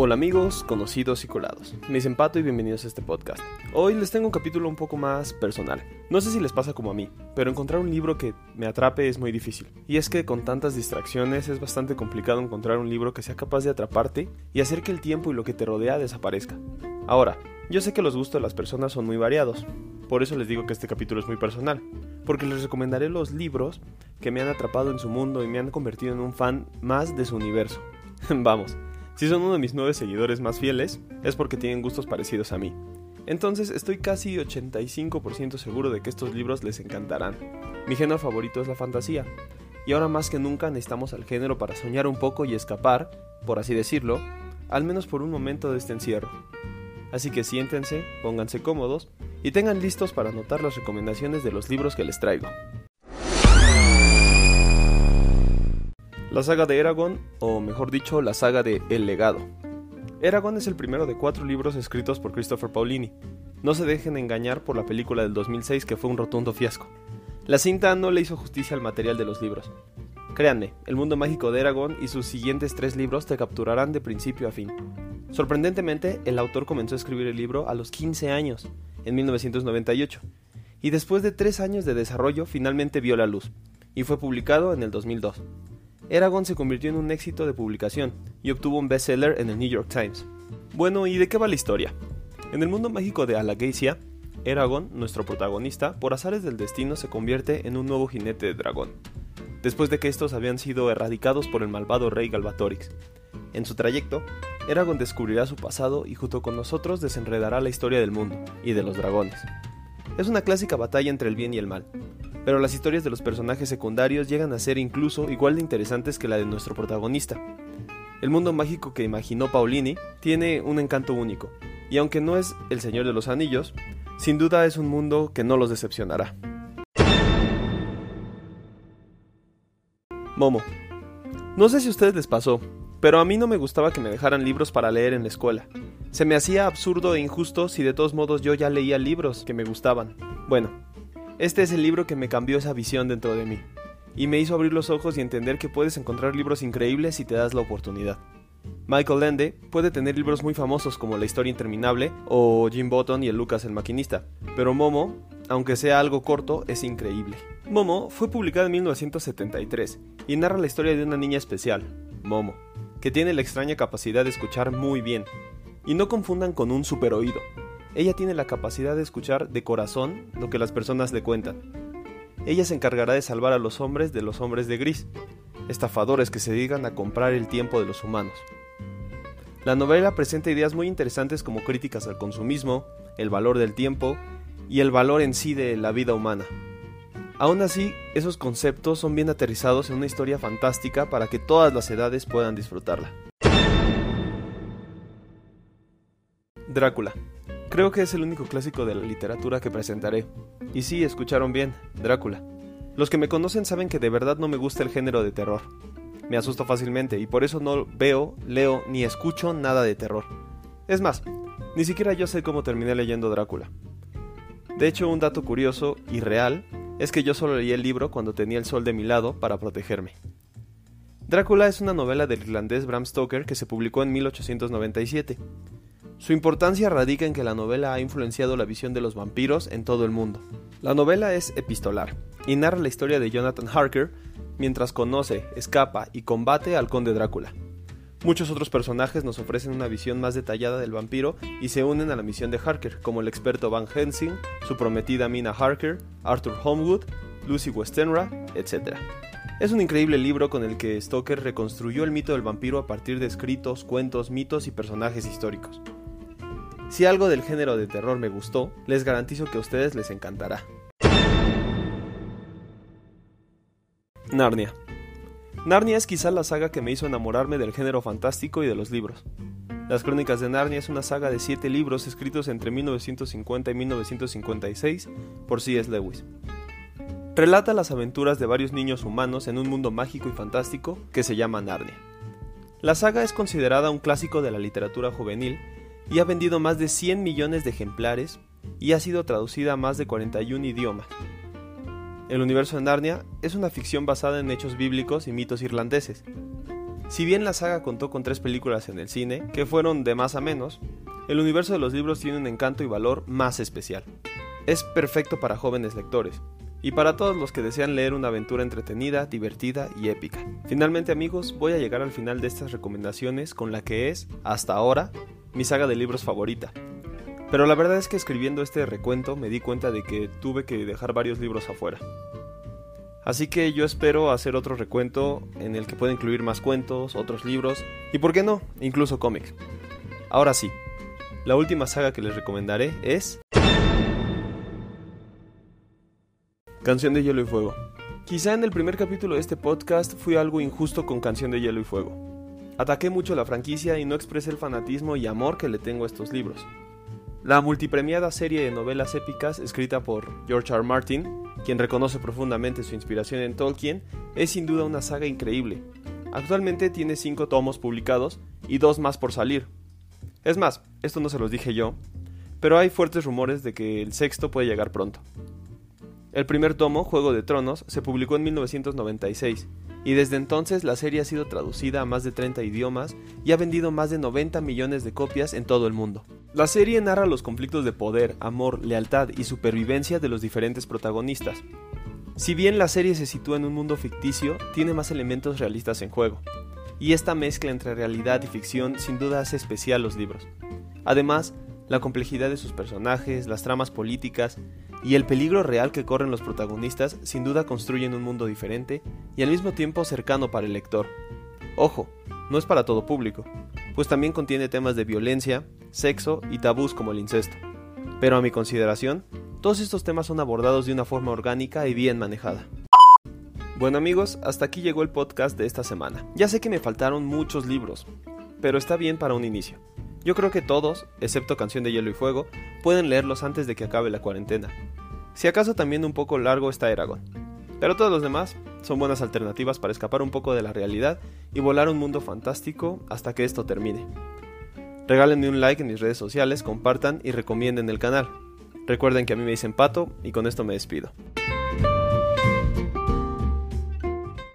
Hola amigos, conocidos y colados. Me dicen Pato y bienvenidos a este podcast. Hoy les tengo un capítulo un poco más personal. No sé si les pasa como a mí, pero encontrar un libro que me atrape es muy difícil. Y es que con tantas distracciones es bastante complicado encontrar un libro que sea capaz de atraparte y hacer que el tiempo y lo que te rodea desaparezca. Ahora, yo sé que los gustos de las personas son muy variados, por eso les digo que este capítulo es muy personal, porque les recomendaré los libros que me han atrapado en su mundo y me han convertido en un fan más de su universo. Vamos, si son uno de mis nueve seguidores más fieles, es porque tienen gustos parecidos a mí. Entonces estoy casi 85% seguro de que estos libros les encantarán. Mi género favorito es la fantasía, y ahora más que nunca necesitamos al género para soñar un poco y escapar, por así decirlo, al menos por un momento de este encierro. Así que siéntense, pónganse cómodos y tengan listos para anotar las recomendaciones de los libros que les traigo. La saga de Eragon, o mejor dicho, la saga de El legado. Eragon es el primero de cuatro libros escritos por Christopher Paulini. No se dejen engañar por la película del 2006 que fue un rotundo fiasco. La cinta no le hizo justicia al material de los libros. Créanme, el mundo mágico de Eragon y sus siguientes tres libros te capturarán de principio a fin. Sorprendentemente, el autor comenzó a escribir el libro a los 15 años, en 1998, y después de tres años de desarrollo finalmente vio la luz, y fue publicado en el 2002. Eragon se convirtió en un éxito de publicación y obtuvo un bestseller en el New York Times. Bueno, ¿y de qué va la historia? En el mundo mágico de Alagacia, Eragon, nuestro protagonista, por azares del destino se convierte en un nuevo jinete de dragón, después de que estos habían sido erradicados por el malvado rey Galbatorix. En su trayecto, Eragon descubrirá su pasado y junto con nosotros desenredará la historia del mundo y de los dragones. Es una clásica batalla entre el bien y el mal, pero las historias de los personajes secundarios llegan a ser incluso igual de interesantes que la de nuestro protagonista. El mundo mágico que imaginó Paulini tiene un encanto único, y aunque no es el Señor de los Anillos, sin duda es un mundo que no los decepcionará. Momo. No sé si a ustedes les pasó, pero a mí no me gustaba que me dejaran libros para leer en la escuela. Se me hacía absurdo e injusto si de todos modos yo ya leía libros que me gustaban. Bueno, este es el libro que me cambió esa visión dentro de mí, y me hizo abrir los ojos y entender que puedes encontrar libros increíbles si te das la oportunidad. Michael Lende puede tener libros muy famosos como La historia interminable o Jim Button y el Lucas el maquinista, pero Momo, aunque sea algo corto, es increíble. Momo fue publicado en 1973 y narra la historia de una niña especial, Momo, que tiene la extraña capacidad de escuchar muy bien. Y no confundan con un super oído, ella tiene la capacidad de escuchar de corazón lo que las personas le cuentan. Ella se encargará de salvar a los hombres de los hombres de gris, estafadores que se dedican a comprar el tiempo de los humanos. La novela presenta ideas muy interesantes como críticas al consumismo, el valor del tiempo y el valor en sí de la vida humana. Aún así, esos conceptos son bien aterrizados en una historia fantástica para que todas las edades puedan disfrutarla. Drácula Creo que es el único clásico de la literatura que presentaré. Y sí, escucharon bien, Drácula. Los que me conocen saben que de verdad no me gusta el género de terror. Me asusto fácilmente y por eso no veo, leo ni escucho nada de terror. Es más, ni siquiera yo sé cómo terminé leyendo Drácula. De hecho, un dato curioso y real es que yo solo leí el libro cuando tenía el sol de mi lado para protegerme. Drácula es una novela del irlandés Bram Stoker que se publicó en 1897. Su importancia radica en que la novela ha influenciado la visión de los vampiros en todo el mundo. La novela es epistolar y narra la historia de Jonathan Harker mientras conoce, escapa y combate al conde Drácula. Muchos otros personajes nos ofrecen una visión más detallada del vampiro y se unen a la misión de Harker, como el experto Van Helsing, su prometida Mina Harker, Arthur Homewood, Lucy Westenra, etc. Es un increíble libro con el que Stoker reconstruyó el mito del vampiro a partir de escritos, cuentos, mitos y personajes históricos. Si algo del género de terror me gustó, les garantizo que a ustedes les encantará. Narnia. Narnia es quizá la saga que me hizo enamorarme del género fantástico y de los libros. Las Crónicas de Narnia es una saga de siete libros escritos entre 1950 y 1956 por C.S. Lewis. Relata las aventuras de varios niños humanos en un mundo mágico y fantástico que se llama Narnia. La saga es considerada un clásico de la literatura juvenil y ha vendido más de 100 millones de ejemplares y ha sido traducida a más de 41 idiomas. El universo de Narnia es una ficción basada en hechos bíblicos y mitos irlandeses. Si bien la saga contó con tres películas en el cine, que fueron de más a menos, el universo de los libros tiene un encanto y valor más especial. Es perfecto para jóvenes lectores, y para todos los que desean leer una aventura entretenida, divertida y épica. Finalmente amigos, voy a llegar al final de estas recomendaciones con la que es, hasta ahora, mi saga de libros favorita. Pero la verdad es que escribiendo este recuento me di cuenta de que tuve que dejar varios libros afuera. Así que yo espero hacer otro recuento en el que pueda incluir más cuentos, otros libros y, por qué no, incluso cómics. Ahora sí, la última saga que les recomendaré es... Canción de Hielo y Fuego. Quizá en el primer capítulo de este podcast fui algo injusto con Canción de Hielo y Fuego. Ataqué mucho la franquicia y no expresé el fanatismo y amor que le tengo a estos libros. La multipremiada serie de novelas épicas escrita por George R. Martin, quien reconoce profundamente su inspiración en Tolkien, es sin duda una saga increíble. Actualmente tiene 5 tomos publicados y dos más por salir. Es más, esto no se los dije yo, pero hay fuertes rumores de que el sexto puede llegar pronto. El primer tomo, Juego de Tronos, se publicó en 1996 y desde entonces la serie ha sido traducida a más de 30 idiomas y ha vendido más de 90 millones de copias en todo el mundo. La serie narra los conflictos de poder, amor, lealtad y supervivencia de los diferentes protagonistas. Si bien la serie se sitúa en un mundo ficticio, tiene más elementos realistas en juego, y esta mezcla entre realidad y ficción sin duda hace especial los libros. Además, la complejidad de sus personajes, las tramas políticas y el peligro real que corren los protagonistas sin duda construyen un mundo diferente y al mismo tiempo cercano para el lector. Ojo, no es para todo público, pues también contiene temas de violencia, sexo y tabús como el incesto. Pero a mi consideración, todos estos temas son abordados de una forma orgánica y bien manejada. Bueno amigos, hasta aquí llegó el podcast de esta semana. Ya sé que me faltaron muchos libros, pero está bien para un inicio. Yo creo que todos, excepto Canción de Hielo y Fuego, pueden leerlos antes de que acabe la cuarentena. Si acaso también un poco largo está Eragon. Pero todos los demás son buenas alternativas para escapar un poco de la realidad y volar un mundo fantástico hasta que esto termine. Regálenme un like en mis redes sociales, compartan y recomienden el canal. Recuerden que a mí me dicen pato y con esto me despido.